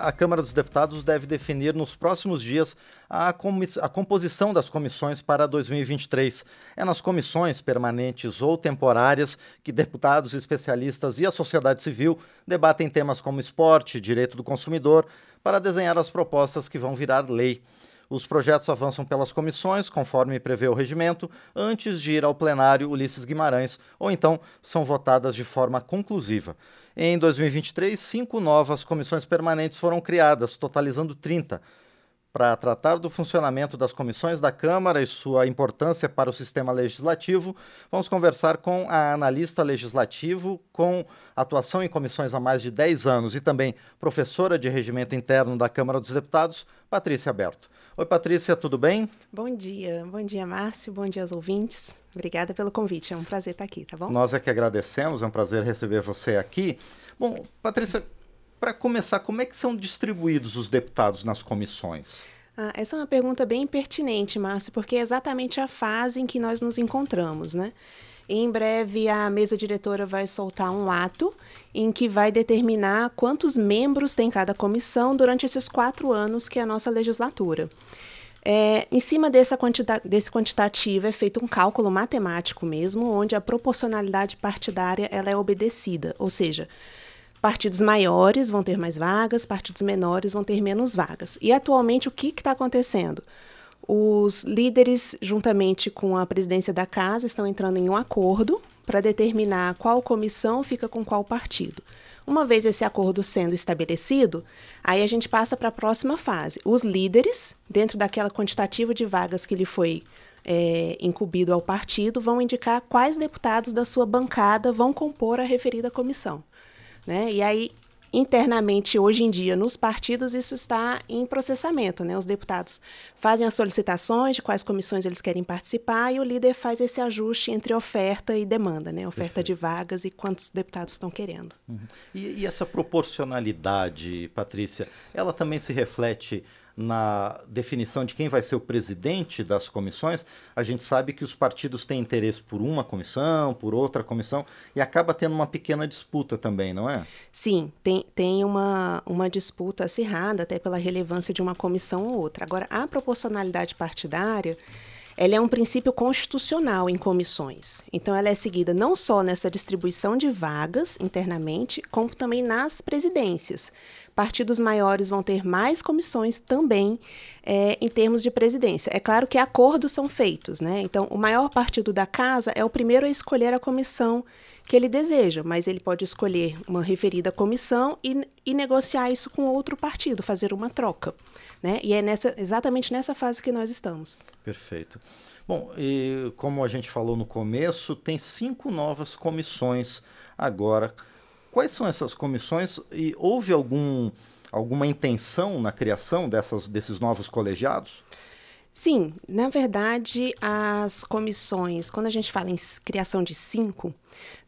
A Câmara dos Deputados deve definir nos próximos dias a, a, composição das comissões para 2023. É nas comissões permanentes ou temporárias que deputados, especialistas e a sociedade civil debatem temas como esporte, direito do consumidor, para desenhar as propostas que vão virar lei. Os projetos avançam pelas comissões, conforme prevê o regimento, antes de ir ao plenário Ulisses Guimarães, ou então são votadas de forma conclusiva. Em 2023, cinco novas comissões permanentes foram criadas, totalizando 30. Para tratar do funcionamento das comissões da Câmara e sua importância para o sistema legislativo, vamos conversar com a analista legislativo com atuação em comissões há mais de 10 anos e também professora de regimento interno da Câmara dos Deputados, Patrícia Berto. Oi, Patrícia, tudo bem? Bom dia, bom dia, Márcio, bom dia aos ouvintes. Obrigada pelo convite, é um prazer estar aqui, tá bom? Nós é que agradecemos, é um prazer receber você aqui. Bom, Patrícia, para começar, como é que são distribuídos os deputados nas comissões? Ah, essa é uma pergunta bem pertinente, Márcio, porque é exatamente a fase em que nós nos encontramos, né? Em breve, a mesa diretora vai soltar um ato em que vai determinar quantos membros tem cada comissão durante esses quatro anos que é a nossa legislatura. É, em cima quantita desse quantitativo é feito um cálculo matemático mesmo, onde a proporcionalidade partidária ela é obedecida, ou seja, partidos maiores vão ter mais vagas, partidos menores vão ter menos vagas. E atualmente o que está acontecendo? Os líderes, juntamente com a presidência da casa, estão entrando em um acordo para determinar qual comissão fica com qual partido. Uma vez esse acordo sendo estabelecido, aí a gente passa para a próxima fase. Os líderes, dentro daquela quantitativa de vagas que lhe foi é, incumbido ao partido, vão indicar quais deputados da sua bancada vão compor a referida comissão. Né? E aí internamente hoje em dia nos partidos isso está em processamento, né? Os deputados fazem as solicitações de quais comissões eles querem participar e o líder faz esse ajuste entre oferta e demanda, né? Oferta Perfeito. de vagas e quantos deputados estão querendo. Uhum. E, e essa proporcionalidade, Patrícia, ela também se reflete na definição de quem vai ser o presidente das comissões, a gente sabe que os partidos têm interesse por uma comissão, por outra comissão, e acaba tendo uma pequena disputa também, não é? Sim, tem, tem uma, uma disputa acirrada, até pela relevância de uma comissão ou outra. Agora, a proporcionalidade partidária ela é um princípio constitucional em comissões. Então, ela é seguida não só nessa distribuição de vagas internamente, como também nas presidências. Partidos maiores vão ter mais comissões também é, em termos de presidência. É claro que acordos são feitos, né? Então, o maior partido da casa é o primeiro a escolher a comissão que ele deseja, mas ele pode escolher uma referida comissão e, e negociar isso com outro partido, fazer uma troca. Né? E é nessa, exatamente nessa fase que nós estamos. Perfeito. Bom, e como a gente falou no começo, tem cinco novas comissões agora. Quais são essas comissões e houve algum, alguma intenção na criação dessas, desses novos colegiados? Sim, na verdade, as comissões, quando a gente fala em criação de cinco,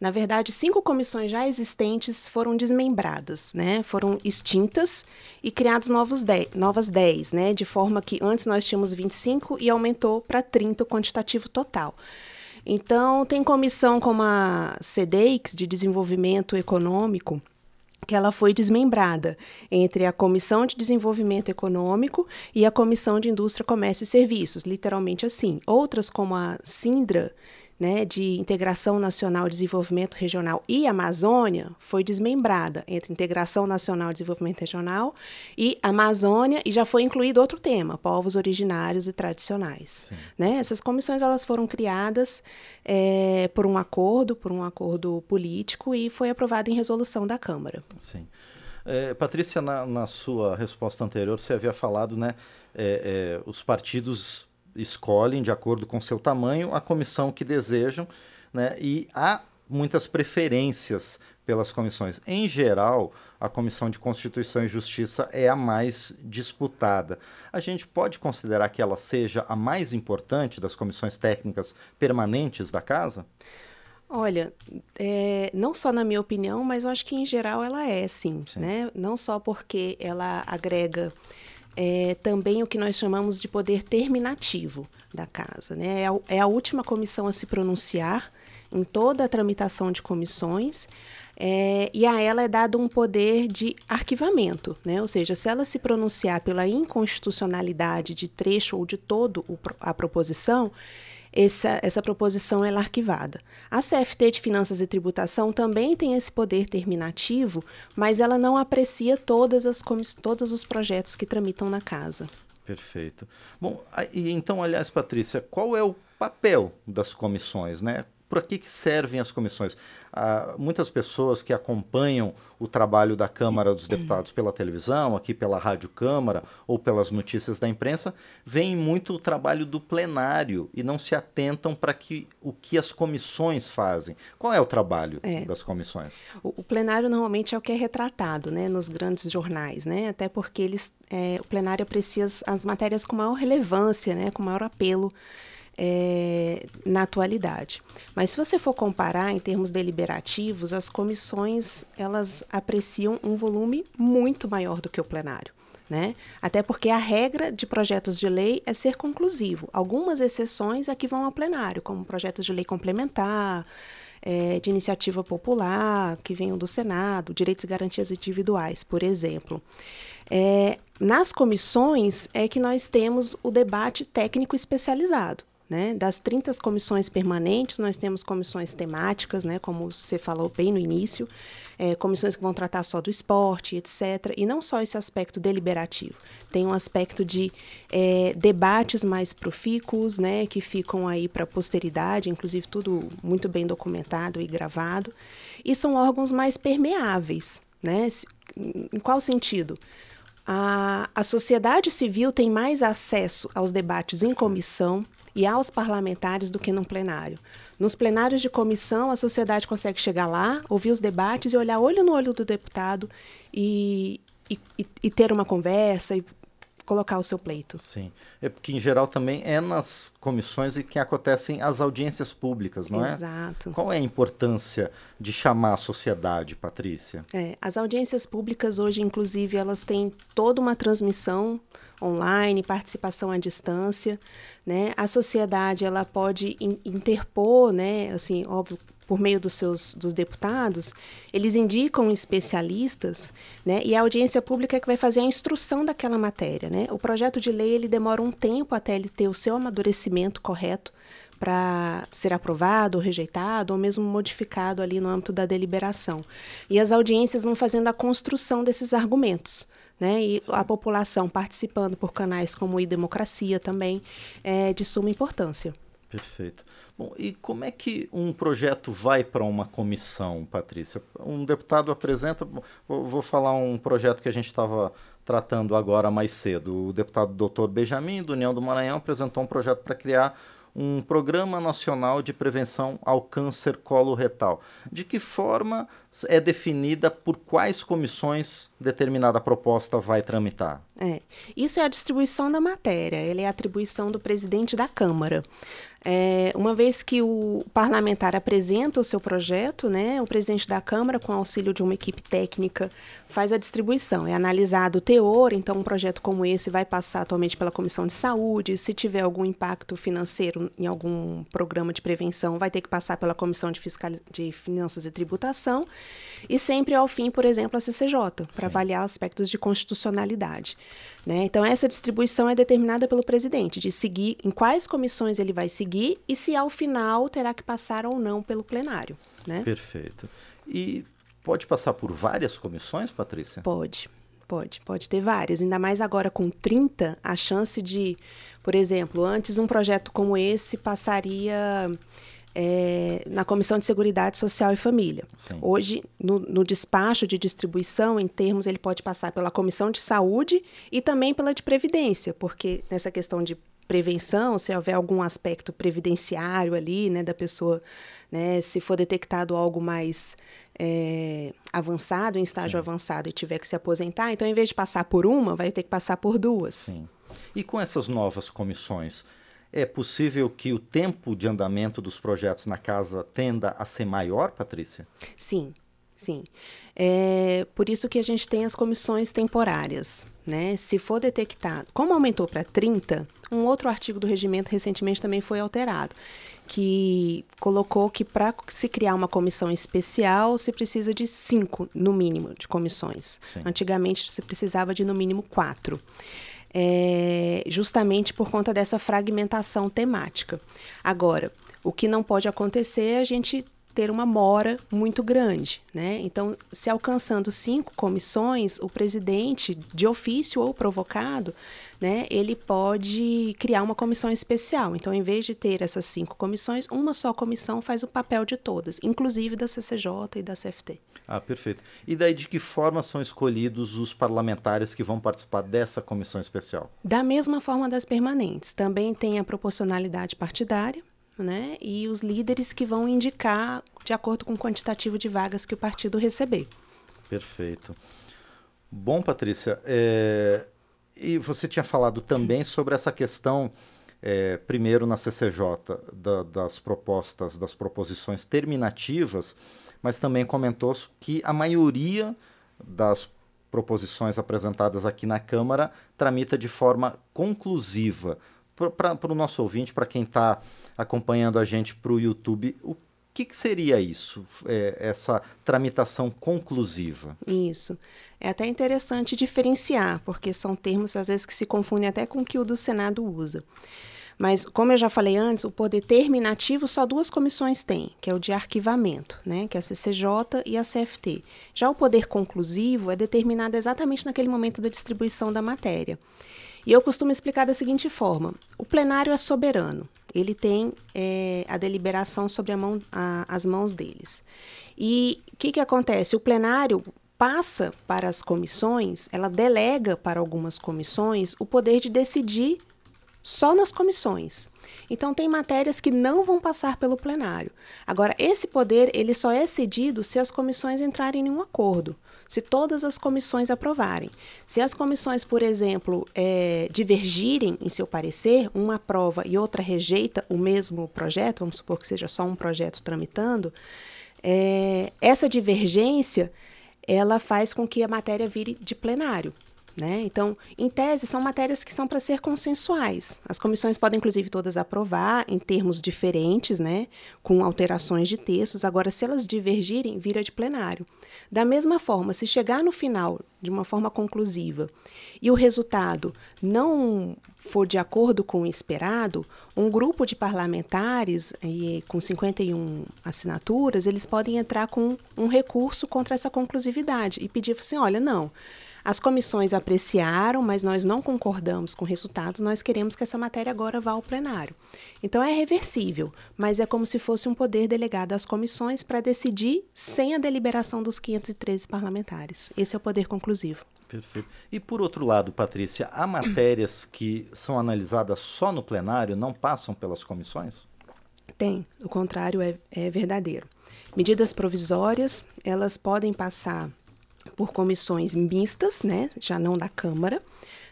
na verdade, cinco comissões já existentes foram desmembradas, né? Foram extintas e criados novos dez, novas dez, né? De forma que antes nós tínhamos 25 e aumentou para 30 o quantitativo total. Então, tem comissão como a CDEIX, de Desenvolvimento Econômico, que ela foi desmembrada entre a Comissão de Desenvolvimento Econômico e a Comissão de Indústria, Comércio e Serviços, literalmente assim. Outras, como a Sindra, né, de Integração Nacional Desenvolvimento Regional e Amazônia foi desmembrada entre Integração Nacional e Desenvolvimento Regional e Amazônia e já foi incluído outro tema, povos originários e tradicionais. Né? Essas comissões elas foram criadas é, por um acordo, por um acordo político e foi aprovado em resolução da Câmara. Sim. É, Patrícia, na, na, sua resposta anterior, você havia falado, né, é os partidos escolhem, de acordo com seu tamanho, a comissão que desejam, né? e há muitas preferências pelas comissões. Em geral, a Comissão de Constituição e Justiça é a mais disputada. A gente pode considerar que ela seja a mais importante das comissões técnicas permanentes da Casa? Olha, é, não só na minha opinião, mas eu acho que em geral ela é, sim. sim. Né? Não só porque ela agrega é, também o que nós chamamos de poder terminativo da casa. Né? É, a, é a última comissão a se pronunciar em toda a tramitação de comissões. É, e a ela é dado um poder de arquivamento, né? ou seja, se ela se pronunciar pela inconstitucionalidade de trecho ou de todo o, a proposição, essa, essa proposição é arquivada. A CFT de Finanças e Tributação também tem esse poder terminativo, mas ela não aprecia todas as todos os projetos que tramitam na casa. Perfeito. Bom, e então, aliás, Patrícia, qual é o papel das comissões, né? Para que, que servem as comissões? Ah, muitas pessoas que acompanham o trabalho da Câmara dos Deputados pela televisão, aqui pela Rádio Câmara ou pelas notícias da imprensa, veem muito o trabalho do plenário e não se atentam para que, o que as comissões fazem. Qual é o trabalho é. das comissões? O, o, plenário normalmente é o que é retratado né, nos grandes jornais, né, até porque eles, é, o plenário aprecia as, as matérias com maior relevância, né, com maior apelo é, na atualidade. Mas se você for comparar em termos deliberativos, as comissões elas apreciam um volume muito maior do que o plenário. Né? Até porque a regra de projetos de lei é ser conclusivo. Algumas exceções é que vão ao plenário, como projetos de lei complementar, é, de iniciativa popular, que venham do Senado, direitos e garantias individuais, por exemplo. É, nas comissões é que nós temos o debate técnico especializado. Né? Das 30 comissões permanentes, nós temos comissões temáticas, né? como você falou bem no início, é, comissões que vão tratar só do esporte, etc. E não só esse aspecto deliberativo. Tem um aspecto de é, debates mais profícuos, né? que ficam aí para a posteridade, inclusive tudo muito bem documentado e gravado. E são órgãos mais permeáveis. Né? Em qual sentido? A, a sociedade civil tem mais acesso aos debates em comissão, e aos parlamentares do que num plenário. Nos plenários de comissão, a sociedade consegue chegar lá, ouvir os debates e olhar olho no olho do deputado e, e, e ter uma conversa e colocar o seu pleito. Sim, é porque em geral também é nas comissões e que acontecem as audiências públicas, não é? Exato. Qual é a importância de chamar a sociedade, Patrícia? É, as audiências públicas hoje, inclusive, elas têm toda uma transmissão online, participação à distância, né? A sociedade ela pode in, interpor, né? Assim, óbvio, por meio dos seus dos deputados, eles indicam especialistas, né? E a audiência pública é que vai fazer a instrução daquela matéria, né? O projeto de lei ele demora um tempo até ele ter o seu amadurecimento correto para ser aprovado ou rejeitado ou mesmo modificado ali no âmbito da deliberação. E as audiências vão fazendo a construção desses argumentos né? E a população participando por canais como o democracia também é de suma importância. Perfeito. Bom, e como é que um projeto vai para uma comissão, Patrícia? Um deputado apresenta, vou, falar um projeto que a gente estava tratando agora mais cedo. O deputado doutor Benjamin, do União do Maranhão, apresentou um projeto para criar um Programa Nacional de Prevenção ao Câncer Coloretal. De que forma é definida por quais comissões determinada proposta vai tramitar? É, isso é a distribuição da matéria, ele é a atribuição do presidente da Câmara. É, uma vez que o parlamentar apresenta o seu projeto, né, o presidente da Câmara, com auxílio de uma equipe técnica, faz a distribuição. É analisado o teor, então um projeto como esse vai passar atualmente pela Comissão de Saúde. Se tiver algum impacto financeiro em algum programa de prevenção, vai ter que passar pela Comissão de, Fiscal... de Finanças e Tributação. E sempre ao fim, por exemplo, a CCJ, para avaliar aspectos de constitucionalidade. Né? Então, essa distribuição é determinada pelo presidente, de seguir em quais comissões ele vai seguir e se ao final terá que passar ou não pelo plenário. Né? Perfeito. E pode passar por várias comissões, Patrícia? Pode. Pode, pode ter várias. Ainda mais agora com 30, a chance de, por exemplo, antes um projeto como esse passaria é, na Comissão de Seguridade Social e Família. Sim. Hoje, no, no, despacho de distribuição, em termos, ele pode passar pela Comissão de Saúde e também pela de Previdência, porque nessa questão de prevenção, se houver algum aspecto previdenciário ali, né, da pessoa, né, se for detectado algo mais é, avançado, em estágio Sim. avançado e tiver que se aposentar, então, em vez de passar por uma, vai ter que passar por duas. Sim. E com essas novas comissões, é possível que o tempo de andamento dos projetos na casa tenda a ser maior, Patrícia? Sim, sim. É por isso que a gente tem as comissões temporárias. né? Se for detectado, como aumentou para 30, um outro artigo do regimento recentemente também foi alterado, que colocou que para se criar uma comissão especial se precisa de cinco, no mínimo, de comissões. Sim. Antigamente se precisava de no mínimo quatro. É, justamente por conta dessa fragmentação temática. Agora, o que não pode acontecer é a gente ter uma mora muito grande, né? Então, se alcançando cinco comissões, o presidente, de ofício ou provocado, né, ele pode criar uma comissão especial. Então, em vez de ter essas cinco comissões, uma só comissão faz o papel de todas, inclusive da CCJ e da CFT. Ah, perfeito. E daí de que forma são escolhidos os parlamentares que vão participar dessa comissão especial? Da mesma forma das permanentes. Também tem a proporcionalidade partidária, né? E os líderes que vão indicar de acordo com o quantitativo de vagas que o partido receber. Perfeito. Bom, Patrícia, é... e você tinha falado também sobre essa questão, é, primeiro na CCJ, da, das propostas, das proposições terminativas, mas também comentou que a maioria das proposições apresentadas aqui na Câmara tramita de forma conclusiva. Para o nosso ouvinte, para quem está acompanhando a gente para o YouTube, o que, que seria isso, é, essa tramitação conclusiva? Isso. É até interessante diferenciar, porque são termos, às vezes, que se confundem até com o que o do Senado usa. Mas, como eu já falei antes, o poder terminativo só duas comissões têm, que é o de arquivamento, né, que é a CCJ e a CFT. Já o poder conclusivo é determinado exatamente naquele momento da distribuição da matéria. E eu costumo explicar da seguinte forma: o plenário é soberano, ele tem é, a deliberação sobre a mão, a, as mãos deles. E o que, que acontece? O plenário passa para as comissões, ela delega para algumas comissões o poder de decidir só nas comissões. Então tem matérias que não vão passar pelo plenário. Agora esse poder ele só é cedido se as comissões entrarem em um acordo se todas as comissões aprovarem. Se as comissões, por exemplo, é, divergirem em seu parecer, uma aprova e outra rejeita o mesmo projeto, vamos supor que seja só um projeto tramitando, é, essa divergência ela faz com que a matéria vire de plenário. Né? Então, em tese, são matérias que são para ser consensuais. As comissões podem, inclusive, todas aprovar em termos diferentes, né? com alterações de textos. Agora, se elas divergirem, vira de plenário. Da mesma forma, se chegar no final de uma forma conclusiva e o resultado não for de acordo com o esperado, um grupo de parlamentares e, com 51 assinaturas, eles podem entrar com um recurso contra essa conclusividade e pedir assim, olha, não, as comissões apreciaram, mas nós não concordamos com o resultado, nós queremos que essa matéria agora vá ao plenário. Então é reversível, mas é como se fosse um poder delegado às comissões para decidir sem a deliberação dos 513 parlamentares. Esse é o poder conclusivo. Perfeito. E por outro lado, Patrícia, há matérias que são analisadas só no plenário, não passam pelas comissões? Tem, o contrário é, é verdadeiro. Medidas provisórias, elas podem passar por comissões mistas, né, já não da Câmara.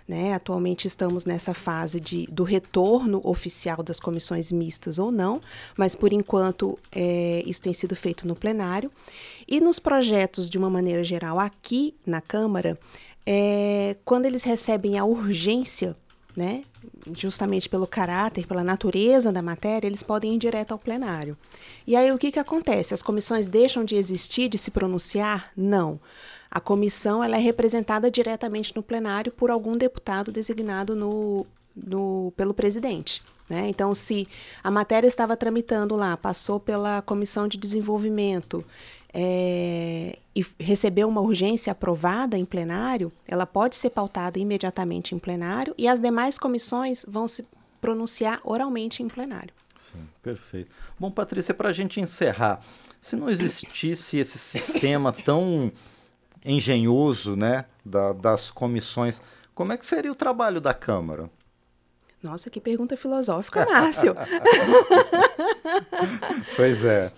Né? Atualmente estamos nessa fase de, do retorno oficial das comissões mistas ou não, mas por enquanto é, isso tem sido feito no plenário. E nos projetos, de uma maneira geral, aqui na Câmara, é, quando eles recebem a urgência, né, justamente pelo caráter, pela natureza da matéria, eles podem ir direto ao plenário. E aí o que, que acontece? As comissões deixam de existir, de se pronunciar? Não. A comissão ela é representada diretamente no plenário por algum deputado designado no, no, pelo presidente. Né? Então, se a matéria estava tramitando lá, passou pela comissão de desenvolvimento é, e recebeu uma urgência aprovada em plenário, ela pode ser pautada imediatamente em plenário e as demais comissões vão se pronunciar oralmente em plenário. Sim, perfeito. Bom, Patrícia, para a gente encerrar, se não existisse esse sistema tão engenhoso né, da, das comissões, como é que seria o trabalho da Câmara? Nossa, que pergunta filosófica, Márcio. pois é.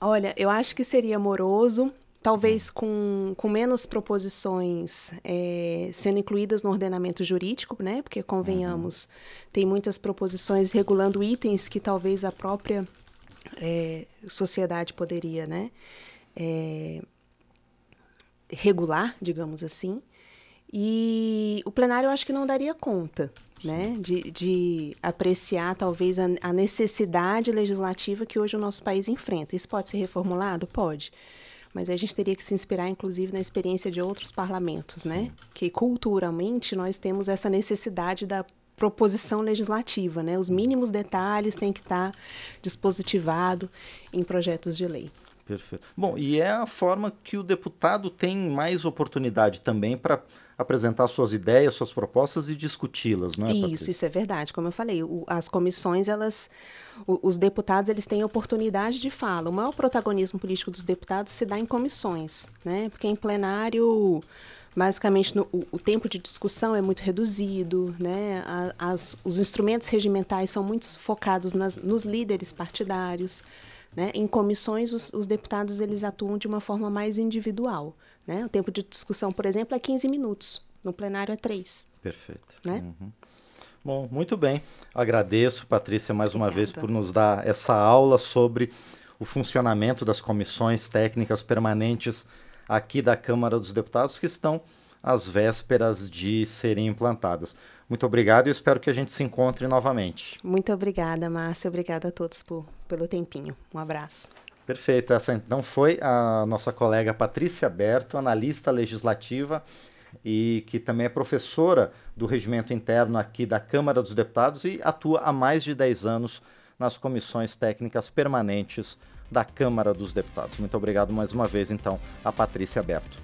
Olha, eu acho que seria amoroso, talvez com, com menos proposições é, sendo incluídas no ordenamento jurídico, né? Porque, convenhamos, uhum. tem muitas proposições regulando itens que talvez a própria é, sociedade poderia, né? É, regular, digamos assim. E o plenário eu acho que não daria conta né, de, de apreciar talvez a, a, necessidade legislativa que hoje o nosso país enfrenta. Isso pode ser reformulado? Pode. Mas a gente teria que se inspirar, inclusive, na experiência de outros parlamentos, né? Que culturalmente nós temos essa necessidade da proposição legislativa, né? Os mínimos detalhes têm que estar dispositivado em projetos de lei. Perfeito. Bom, e é a forma que o deputado tem mais oportunidade também para apresentar suas ideias, suas propostas e discuti-las, não é? Isso, Patrícia? isso é verdade. Como eu falei, o, as comissões, elas, o, os deputados, eles têm oportunidade de fala. O maior protagonismo político dos deputados se dá em comissões, né? Porque em plenário basicamente no, o, o, tempo de discussão é muito reduzido, né? as, os instrumentos regimentais são muito focados nas, nos líderes partidários. Né? Em comissões, os, os, deputados eles atuam de uma forma mais individual. Né? O tempo de discussão, por exemplo, é 15 minutos. No plenário é 3. Perfeito. Né? Uhum. Bom, muito bem. Agradeço, Patrícia, mais Obrigada. uma vez por nos dar essa aula sobre o funcionamento das comissões técnicas permanentes aqui da Câmara dos Deputados, que estão às vésperas de serem implantadas. Muito obrigado e espero que a gente se encontre novamente. Muito obrigada, Márcia. Obrigada a todos por, pelo tempinho. Um abraço. Perfeito. Essa então foi a nossa colega Patrícia Berto, analista legislativa e que também é professora do regimento interno aqui da Câmara dos Deputados e atua há mais de 10 anos nas comissões técnicas permanentes da Câmara dos Deputados. Muito obrigado mais uma vez, então, a Patrícia Berto.